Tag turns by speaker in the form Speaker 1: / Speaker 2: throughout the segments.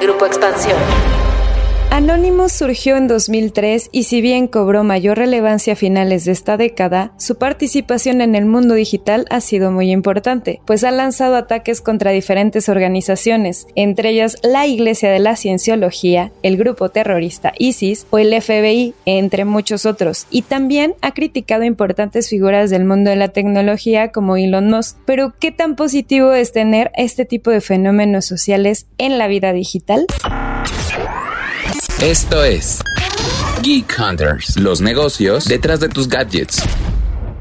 Speaker 1: Grupo Expansión.
Speaker 2: Anonymous surgió en 2003 y si bien cobró mayor relevancia a finales de esta década, su participación en el mundo digital ha sido muy importante, pues ha lanzado ataques contra diferentes organizaciones, entre ellas la Iglesia de la Cienciología, el grupo terrorista ISIS o el FBI, entre muchos otros, y también ha criticado importantes figuras del mundo de la tecnología como Elon Musk. Pero, ¿qué tan positivo es tener este tipo de fenómenos sociales en la vida digital?
Speaker 3: Esto es Geek Hunters, los negocios detrás de tus gadgets.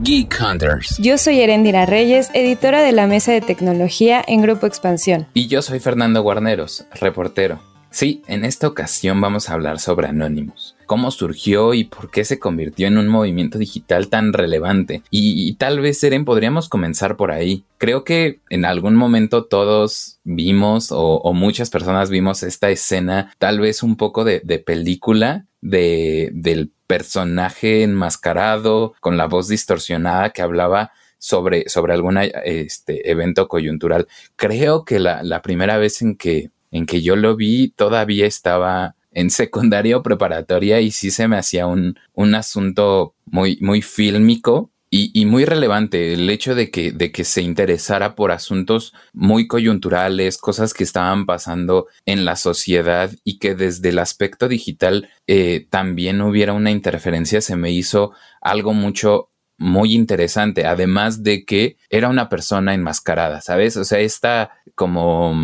Speaker 3: Geek Hunters.
Speaker 2: Yo soy Erendira Reyes, editora de la Mesa de Tecnología en Grupo Expansión.
Speaker 3: Y yo soy Fernando Guarneros, reportero. Sí, en esta ocasión vamos a hablar sobre Anonymous cómo surgió y por qué se convirtió en un movimiento digital tan relevante. Y, tal vez, Eren, podríamos comenzar por ahí. Creo que en algún momento todos vimos o, muchas personas vimos esta escena, tal vez un poco de, película de, del personaje enmascarado con la voz distorsionada que hablaba sobre, sobre algún este, evento coyuntural. Creo que la primera vez en que, en que yo lo vi todavía estaba en secundaria o preparatoria y sí se me hacía un, un asunto muy, muy fílmico y, muy relevante el hecho de que, de que se interesara por asuntos muy coyunturales, cosas que estaban pasando en la sociedad y que desde el aspecto digital eh, también hubiera una interferencia, se me hizo algo mucho muy interesante, además de que era una persona enmascarada, ¿sabes? O sea, esta como...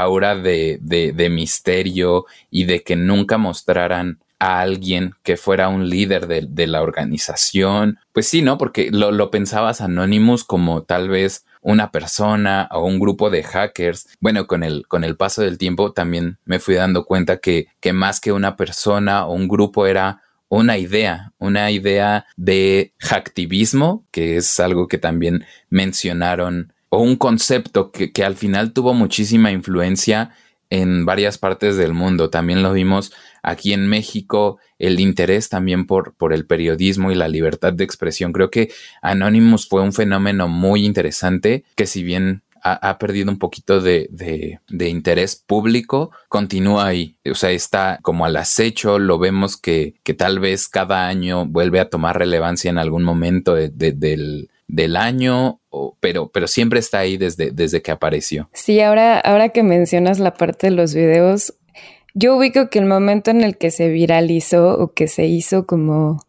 Speaker 3: Aura de, de, misterio y de que nunca mostraran a alguien que fuera un líder de, la organización. Pues sí, ¿no? Porque lo, lo, pensabas Anonymous como tal vez una persona o un grupo de hackers. Bueno, con el, con el paso del tiempo también me fui dando cuenta que, que más que una persona o un grupo era una idea, una idea de hacktivismo, que es algo que también mencionaron o un concepto que, que al final tuvo muchísima influencia en varias partes del mundo. También lo vimos aquí en México, el interés también por, por el periodismo y la libertad de expresión. Creo que Anonymous fue un fenómeno muy interesante que si bien ha, perdido un poquito de, de, interés público, continúa ahí. O sea, está como al acecho, lo vemos que, que tal vez cada año vuelve a tomar relevancia en algún momento del, del año, pero, pero siempre está ahí desde, desde que apareció.
Speaker 2: Sí, ahora, ahora que mencionas la parte de los videos, yo ubico que el momento en el que se viralizó o que se hizo como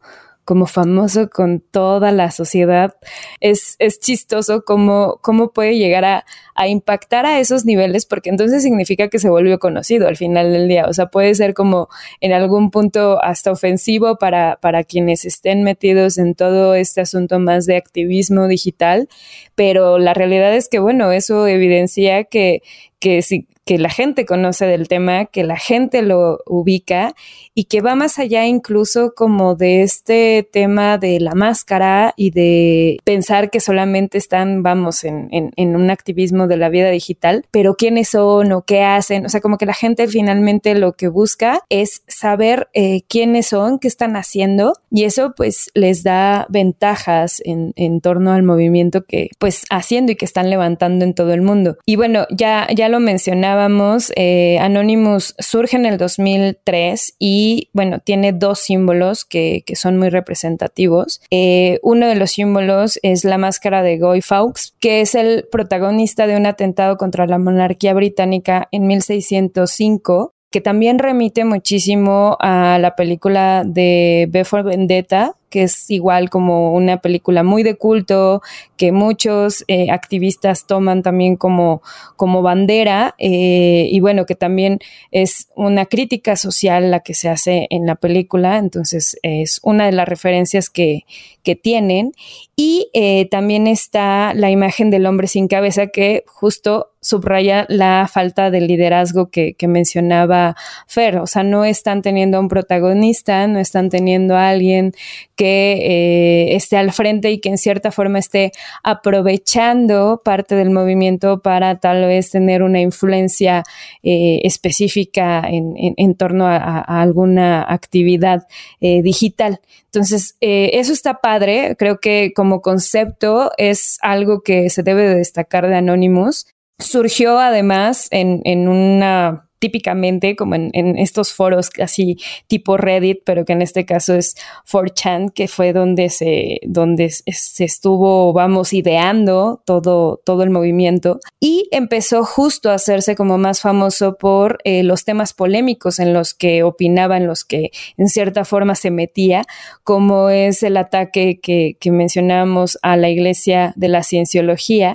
Speaker 2: como famoso con toda la sociedad, es, es chistoso cómo, cómo puede llegar a, a, impactar a esos niveles, porque entonces significa que se volvió conocido al final del día. O sea, puede ser como en algún punto hasta ofensivo para, para quienes estén metidos en todo este asunto más de activismo digital, pero la realidad es que, bueno, eso evidencia que, que si, que la gente conoce del tema, que la gente lo ubica y que va más allá incluso como de este tema de la máscara y de pensar que solamente están, vamos, en, en, un activismo de la vida digital, pero quiénes son o qué hacen, o sea, como que la gente finalmente lo que busca es saber eh, quiénes son, qué están haciendo y eso pues les da ventajas en, en torno al movimiento que pues haciendo y que están levantando en todo el mundo. Y bueno, ya, ya lo mencionaba eh, Anonymous surge en el 2003 y, bueno, tiene dos símbolos que, son muy representativos. Eh, uno de los símbolos es la máscara de Guy Fawkes, que es el protagonista de un atentado contra la monarquía británica en 1605 que también remite muchísimo a la película de B for Vendetta, que es igual como una película muy de culto, que muchos eh, activistas toman también como, como bandera, eh, y bueno, que también es una crítica social la que se hace en la película, entonces es una de las referencias que, que tienen. Y eh, también está la imagen del hombre sin cabeza que justo subraya la falta de liderazgo que, mencionaba Fer. O sea, no están teniendo a un protagonista, no están teniendo a alguien que eh, esté al frente y que en cierta forma esté aprovechando parte del movimiento para tal vez tener una influencia eh, específica en, torno a, alguna actividad eh, digital. Entonces, eso está padre. Creo que como concepto es algo que se debe de destacar de Anonymous. Surgió además en, en una típicamente como en, estos foros así tipo Reddit, pero que en este caso es 4chan, que fue donde se, donde se estuvo, vamos, ideando todo, todo el movimiento. Y empezó justo a hacerse como más famoso por eh, los temas polémicos en los que opinaba, en los que en cierta forma se metía, como es el ataque que, que mencionamos a la iglesia de la cienciología.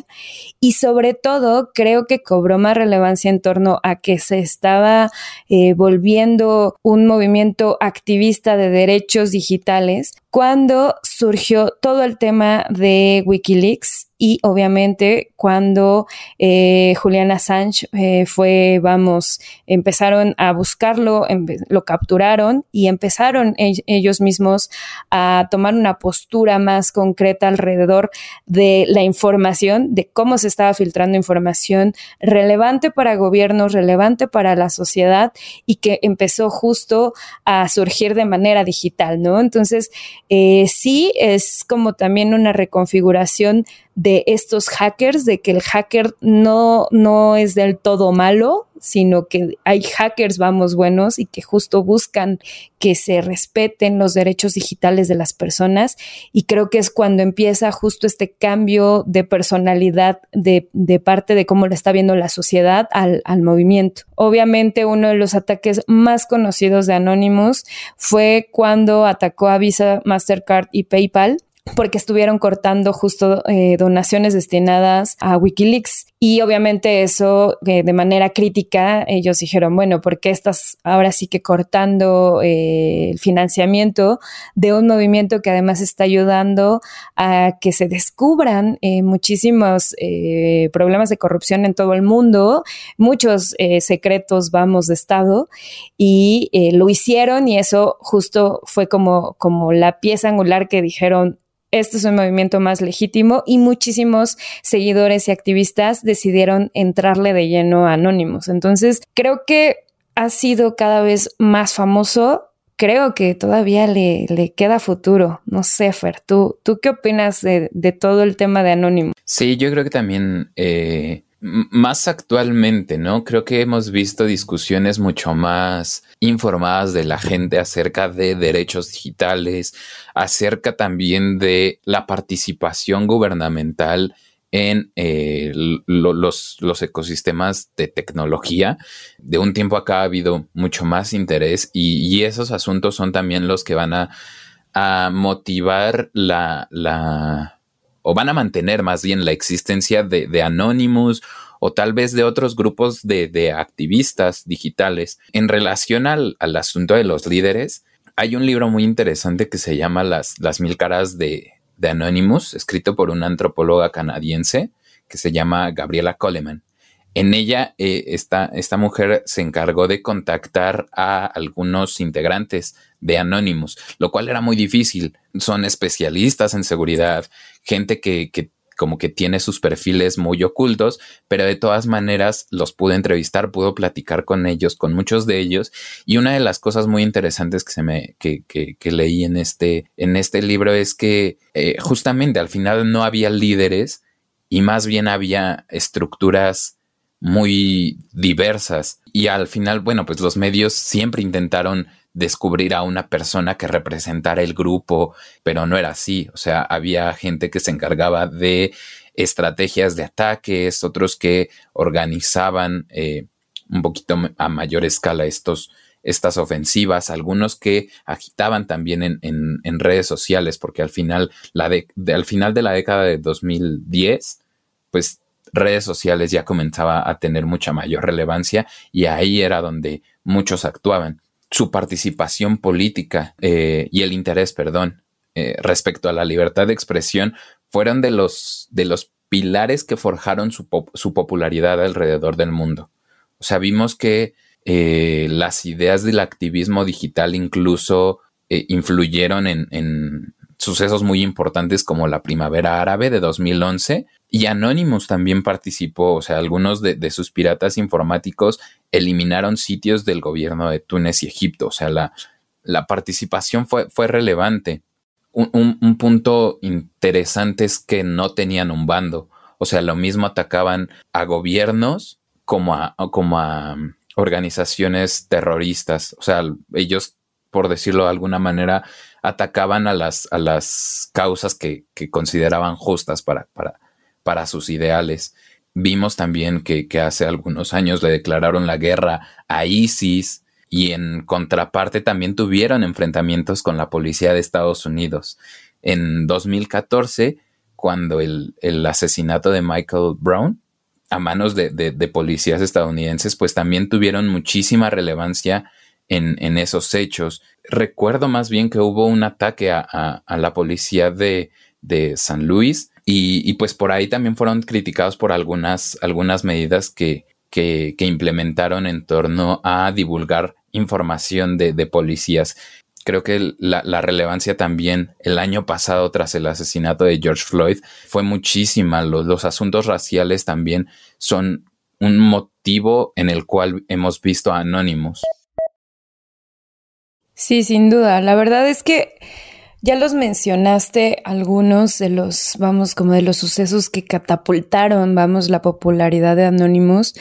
Speaker 2: Y sobre todo creo que cobró más relevancia en torno a que se estaba eh, volviendo un movimiento activista de derechos digitales cuando surgió todo el tema de Wikileaks y obviamente cuando eh, Julian Assange eh, fue, vamos, empezaron a buscarlo, lo capturaron y empezaron ellos mismos a tomar una postura más concreta alrededor de la información, de cómo se estaba filtrando información relevante para gobiernos, relevante para la sociedad y que empezó justo a surgir de manera digital, ¿no? Entonces, eh, sí es como también una reconfiguración de estos hackers, de que el hacker no, no es del todo malo, sino que hay hackers, vamos, buenos y que justo buscan que se respeten los derechos digitales de las personas. Y creo que es cuando empieza justo este cambio de personalidad de, parte de cómo lo está viendo la sociedad al, al movimiento. Obviamente uno de los ataques más conocidos de Anonymous fue cuando atacó a Visa, Mastercard y PayPal porque estuvieron cortando justo eh, donaciones destinadas a Wikileaks. Y obviamente eso eh, de manera crítica, ellos dijeron, bueno, ¿por qué estás ahora sí que cortando eh, el financiamiento de un movimiento que además está ayudando a que se descubran muchísimos problemas de corrupción en todo el mundo, muchos secretos, vamos, de Estado, y lo hicieron y eso justo fue como, como la pieza angular que dijeron, este es un movimiento más legítimo y muchísimos seguidores y activistas decidieron entrarle de lleno a Anónimos. Entonces, creo que ha sido cada vez más famoso. Creo que todavía le, le queda futuro. No sé, Fer, ¿tú, ¿tú qué opinas de, de todo el tema de Anónimos?
Speaker 3: Sí, yo creo que también eh, más actualmente, ¿no? Creo que hemos visto discusiones mucho más informadas de la gente acerca de derechos digitales, acerca también de la participación gubernamental en eh, los, los, ecosistemas de tecnología. De un tiempo acá ha habido mucho más interés y, esos asuntos son también los que van a, motivar la, la o van a mantener más bien la existencia de, de Anonymous o tal vez de otros grupos de, activistas digitales. En relación al, asunto de los líderes, hay un libro muy interesante que se llama Las, las mil caras de, de Anonymous, escrito por una antropóloga canadiense que se llama Gabriela Coleman. En ella, eh, esta, mujer se encargó de contactar a algunos integrantes de Anonymous, lo cual era muy difícil. Son especialistas en seguridad, gente que, que como que tiene sus perfiles muy ocultos, pero de todas maneras los pude entrevistar, pudo platicar con ellos, con muchos de ellos. Y una de las cosas muy interesantes que se me, que, que, leí en este, en este libro es que eh, justamente al final no había líderes y más bien había estructuras muy diversas. Y al final, bueno, pues los medios siempre intentaron descubrir a una persona que representara el grupo, pero no era así. O sea, había gente que se encargaba de estrategias de ataques, otros que organizaban eh, un poquito a mayor escala estos, estas ofensivas, algunos que agitaban también en, en, redes sociales, porque al final, la de, al final de la década de 2010, pues redes sociales ya comenzaba a tener mucha mayor relevancia y ahí era donde muchos actuaban. Su participación política eh, y el interés, perdón, eh, respecto a la libertad de expresión fueron de los, de los pilares que forjaron su, popularidad alrededor del mundo. O sea, vimos que eh, las ideas del activismo digital incluso influyeron en, en, sucesos muy importantes como la Primavera Árabe de 2011 y Anonymous también participó, o sea, algunos de, sus piratas informáticos eliminaron sitios del gobierno de Túnez y Egipto, o sea, la, participación fue, relevante. Un, un, punto interesante es que no tenían un bando, o sea, lo mismo atacaban a gobiernos como a, como a organizaciones terroristas. O sea, ellos, por decirlo de alguna manera, atacaban a las, a las causas que, consideraban justas para, para, para sus ideales. Vimos también que, que, hace algunos años le declararon la guerra a ISIS y en contraparte también tuvieron enfrentamientos con la policía de Estados Unidos. En 2014, cuando el, el asesinato de Michael Brown a manos de, de, policías estadounidenses, pues también tuvieron muchísima relevancia en, en, esos hechos. Recuerdo más bien que hubo un ataque a, la policía de, San Luis y, y, pues por ahí también fueron criticados por algunas, algunas medidas que, que, que implementaron en torno a divulgar información de, policías creo que la, la, relevancia también el año pasado tras el asesinato de George Floyd fue muchísima. Los, los, asuntos raciales también son un motivo en el cual hemos visto a Anonymous.
Speaker 2: Sí, sin duda. La verdad es que ya los mencionaste algunos de los, vamos, como de los sucesos que catapultaron, vamos, la popularidad de Anonymous,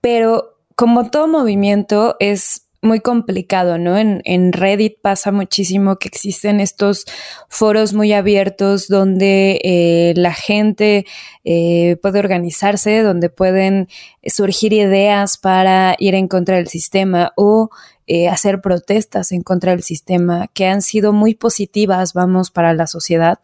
Speaker 2: pero como todo movimiento es muy complicado, ¿no? En, en, Reddit pasa muchísimo que existen estos foros muy abiertos donde eh, la gente eh, puede organizarse, donde pueden surgir ideas para ir en contra del sistema o eh, hacer protestas en contra del sistema que han sido muy positivas, vamos, para la sociedad,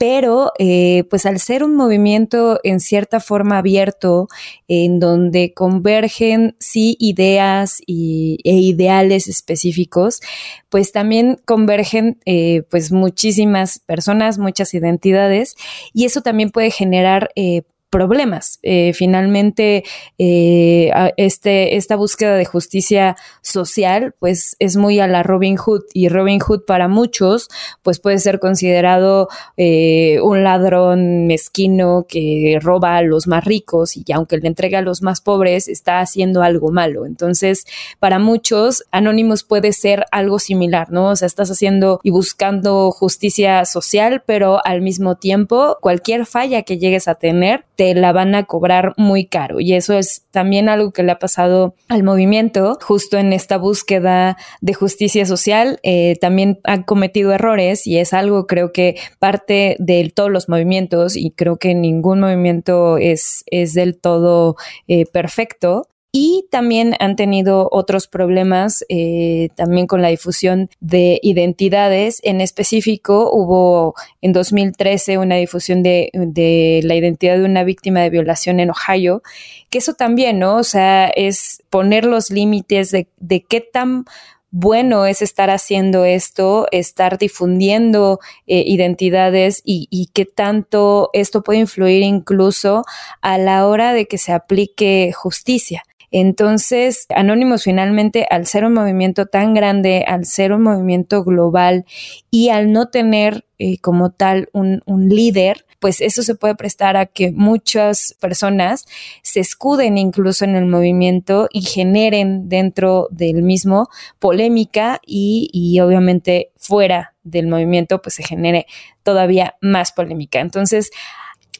Speaker 2: pero eh, pues al ser un movimiento en cierta forma abierto, en donde convergen sí ideas y, e ideales específicos, pues también convergen eh, pues muchísimas personas, muchas identidades y eso también puede generar eh, problemas. Eh, finalmente, eh, este, esta búsqueda de justicia social, pues es muy a la Robin Hood y Robin Hood para muchos, pues puede ser considerado eh, un ladrón mezquino que roba a los más ricos y aunque le entrega a los más pobres, está haciendo algo malo. Entonces, para muchos, Anonymous puede ser algo similar, ¿no? O sea, estás haciendo y buscando justicia social, pero al mismo tiempo, cualquier falla que llegues a tener, te la van a cobrar muy caro. Y eso es también algo que le ha pasado al movimiento, justo en esta búsqueda de justicia social. Eh, también han cometido errores y es algo creo que parte de todos los movimientos y creo que ningún movimiento es, es del todo eh, perfecto y también han tenido otros problemas eh, también con la difusión de identidades. En específico, hubo en 2013 una difusión de, de, la identidad de una víctima de violación en Ohio, que eso también, ¿no? O sea, es poner los límites de, de qué tan bueno es estar haciendo esto, estar difundiendo eh, identidades y, y qué tanto esto puede influir incluso a la hora de que se aplique justicia. Entonces, Anónimos finalmente, al ser un movimiento tan grande, al ser un movimiento global y al no tener eh, como tal un, un líder, pues eso se puede prestar a que muchas personas se escuden incluso en el movimiento y generen dentro del mismo polémica y, y obviamente fuera del movimiento pues se genere todavía más polémica. Entonces,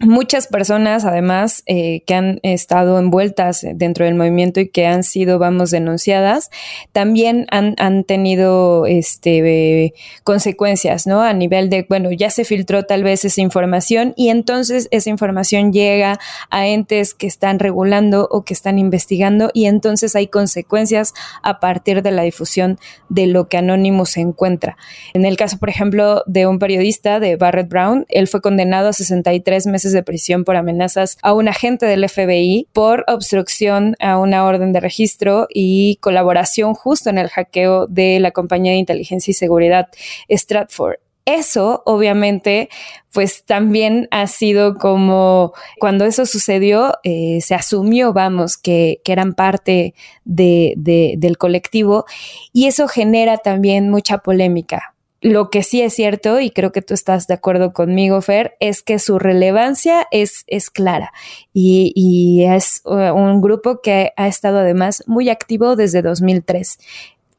Speaker 2: muchas personas, además, eh, que han estado envueltas dentro del movimiento y que han sido, vamos, denunciadas, también han, han tenido este, consecuencias, ¿no? A nivel de, bueno, ya se filtró tal vez esa información y entonces esa información llega a entes que están regulando o que están investigando y entonces hay consecuencias a partir de la difusión de lo que Anonymous encuentra. En el caso, por ejemplo, de un periodista, de Barrett Brown, él fue condenado a 63 meses de prisión por amenazas a un agente del FBI por obstrucción a una orden de registro y colaboración justo en el hackeo de la compañía de inteligencia y seguridad Stratford. Eso obviamente pues también ha sido como cuando eso sucedió eh, se asumió vamos que, que eran parte de, de, del colectivo y eso genera también mucha polémica lo que sí es cierto, y creo que tú estás de acuerdo conmigo, Fer, es que su relevancia es, es clara y, y es uh, un grupo que ha estado además muy activo desde 2003.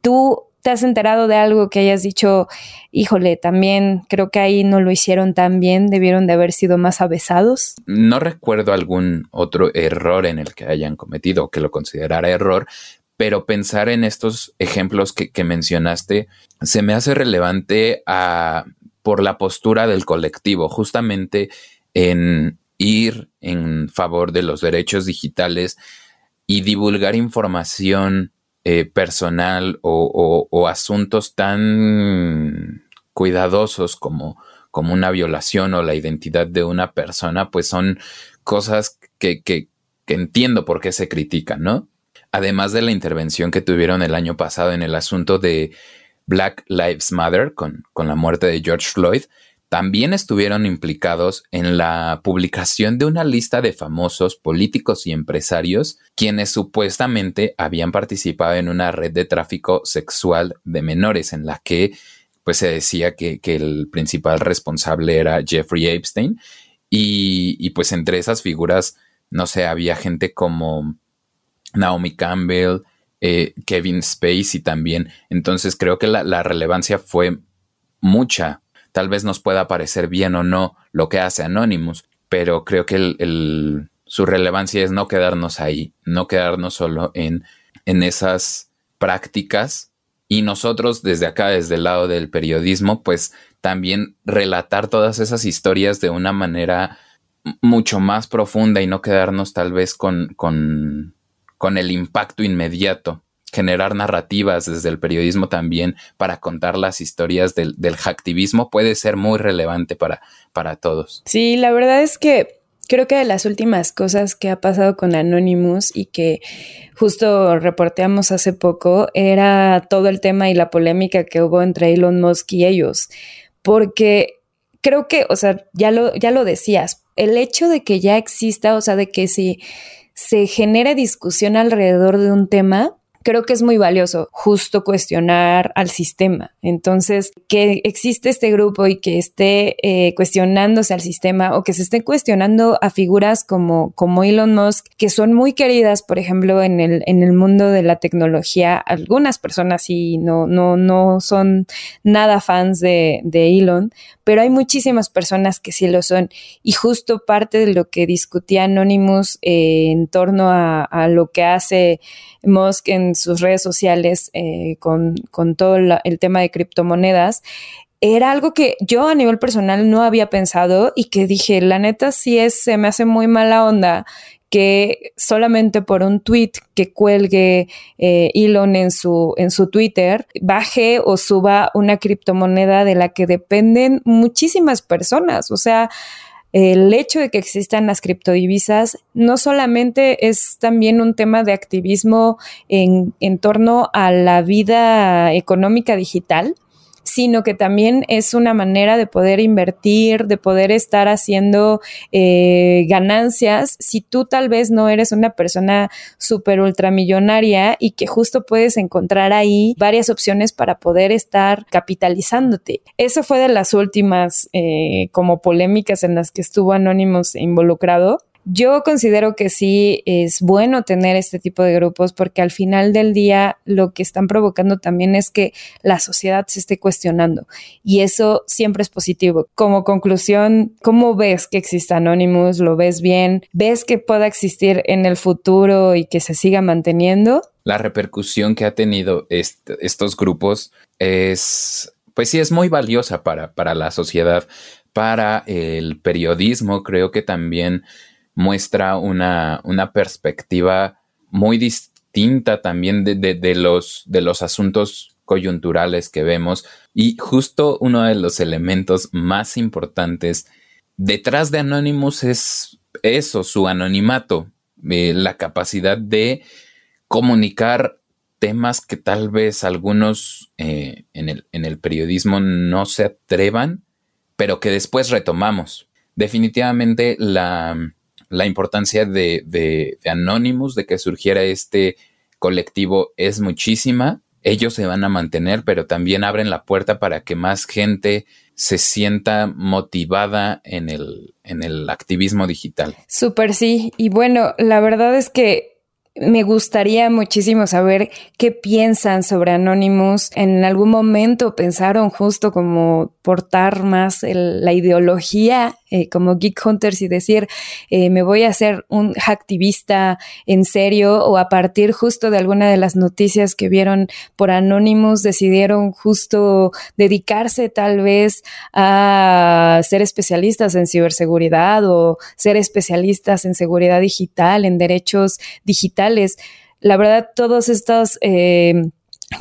Speaker 2: ¿Tú te has enterado de algo que hayas dicho, híjole, también creo que ahí no lo hicieron tan bien, debieron de haber sido más avesados?
Speaker 3: No recuerdo algún otro error en el que hayan cometido o que lo considerara error, pero pensar en estos ejemplos que, mencionaste se me hace relevante a, por la postura del colectivo, justamente en ir en favor de los derechos digitales y divulgar información eh, personal o, asuntos tan cuidadosos como, como una violación o la identidad de una persona, pues son cosas que, que, entiendo por qué se critican, ¿no? Además de la intervención que tuvieron el año pasado en el asunto de Black Lives Matter con, con la muerte de George Floyd, también estuvieron implicados en la publicación de una lista de famosos políticos y empresarios quienes supuestamente habían participado en una red de tráfico sexual de menores en la que pues se decía que, el principal responsable era Jeffrey Epstein. Y, pues entre esas figuras no sé había gente como Naomi Campbell eh, Kevin Spacey también. Entonces creo que la, relevancia fue mucha. Tal vez nos pueda parecer bien o no lo que hace Anonymous, pero creo que su relevancia es no quedarnos ahí, no quedarnos solo en, en esas prácticas. Y nosotros desde acá, desde el lado del periodismo, pues también relatar todas esas historias de una manera mucho más profunda y no quedarnos tal vez con, con, con el impacto inmediato generar narrativas desde el periodismo también para contar las historias del, del hacktivismo puede ser muy relevante para, para todos.
Speaker 2: Sí, la verdad es que creo que de las últimas cosas que ha pasado con Anonymous y que justo reporteamos hace poco era todo el tema y la polémica que hubo entre Elon Musk y ellos. Porque creo que, o sea, ya lo, ya lo decías, el hecho de que ya exista, o sea, de que si se genere discusión alrededor de un tema, creo que es muy valioso justo cuestionar al sistema. Entonces, que existe este grupo y que esté eh, cuestionándose al sistema o que se esté cuestionando a figuras como, como Elon Musk, que son muy queridas, por ejemplo, en el, en el mundo de la tecnología. Algunas personas sí no, no, no son nada fans de, de Elon, pero hay muchísimas personas que sí lo son. Y justo parte de lo que discutía Anonymous eh, en torno a, lo que hace Musk en sus redes sociales eh, con, con, todo el tema de criptomonedas, era algo que yo a nivel personal no había pensado y que dije, la neta sí es, se me hace muy mala onda que solamente por un tweet que cuelgue eh, Elon en su, en su Twitter, baje o suba una criptomoneda de la que dependen muchísimas personas. O sea, el hecho de que existan las criptodivisas no solamente es también un tema de activismo en, en torno a la vida económica digital, sino que también es una manera de poder invertir, de poder estar haciendo eh, ganancias si tú tal vez no eres una persona súper ultramillonaria y que justo puedes encontrar ahí varias opciones para poder estar capitalizándote. Eso fue de las últimas eh, como polémicas en las que estuvo Anónimos involucrado yo considero que sí es bueno tener este tipo de grupos porque al final del día lo que están provocando también es que la sociedad se esté cuestionando y eso siempre es positivo. Como conclusión, ¿cómo ves que existe Anonymous? ¿Lo ves bien? ¿Ves que pueda existir en el futuro y que se siga manteniendo?
Speaker 3: La repercusión que ha tenido estos grupos es, pues sí, es muy valiosa para, para la sociedad, para el periodismo, creo que también muestra una, una perspectiva muy distinta también de, los, de los asuntos coyunturales que vemos y justo uno de los elementos más importantes detrás de Anonymous es eso, su anonimato, eh, la capacidad de comunicar temas que tal vez algunos eh, en, el, en el periodismo no se atrevan, pero que después retomamos. Definitivamente la, la importancia de, de, Anonymous, de que surgiera este colectivo es muchísima. Ellos se van a mantener, pero también abren la puerta para que más gente se sienta motivada en el, en el activismo digital.
Speaker 2: Súper sí. Y bueno, la verdad es que me gustaría muchísimo saber qué piensan sobre Anonymous. En algún momento pensaron justo como portar más la ideología eh, como Geek Hunters y decir, eh, me voy a hacer un hacktivista en serio o a partir justo de alguna de las noticias que vieron por Anonymous decidieron justo dedicarse tal vez a ser especialistas en ciberseguridad o ser especialistas en seguridad digital, en derechos digitales. La verdad, todos estos... Eh,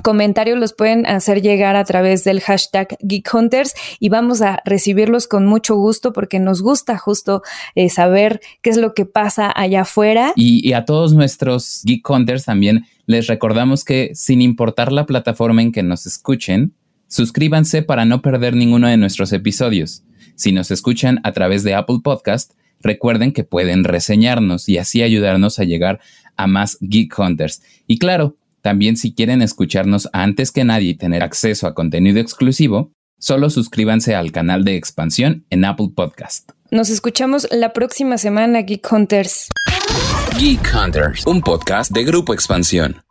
Speaker 2: comentarios los pueden hacer llegar a través del hashtag Geek Hunters y vamos a recibirlos con mucho gusto porque nos gusta justo eh, saber qué es lo que pasa allá afuera.
Speaker 3: Y, a todos nuestros Geek Hunters también les recordamos que sin importar la plataforma en que nos escuchen, suscríbanse para no perder ninguno de nuestros episodios. Si nos escuchan a través de Apple Podcast, recuerden que pueden reseñarnos y así ayudarnos a llegar a más Geek Hunters. Y claro, también si quieren escucharnos antes que nadie y tener acceso a contenido exclusivo, solo suscríbanse al canal de expansión en Apple Podcast.
Speaker 2: Nos escuchamos la próxima semana, Geek Hunters.
Speaker 3: Geek Hunters, un podcast de Grupo Expansión.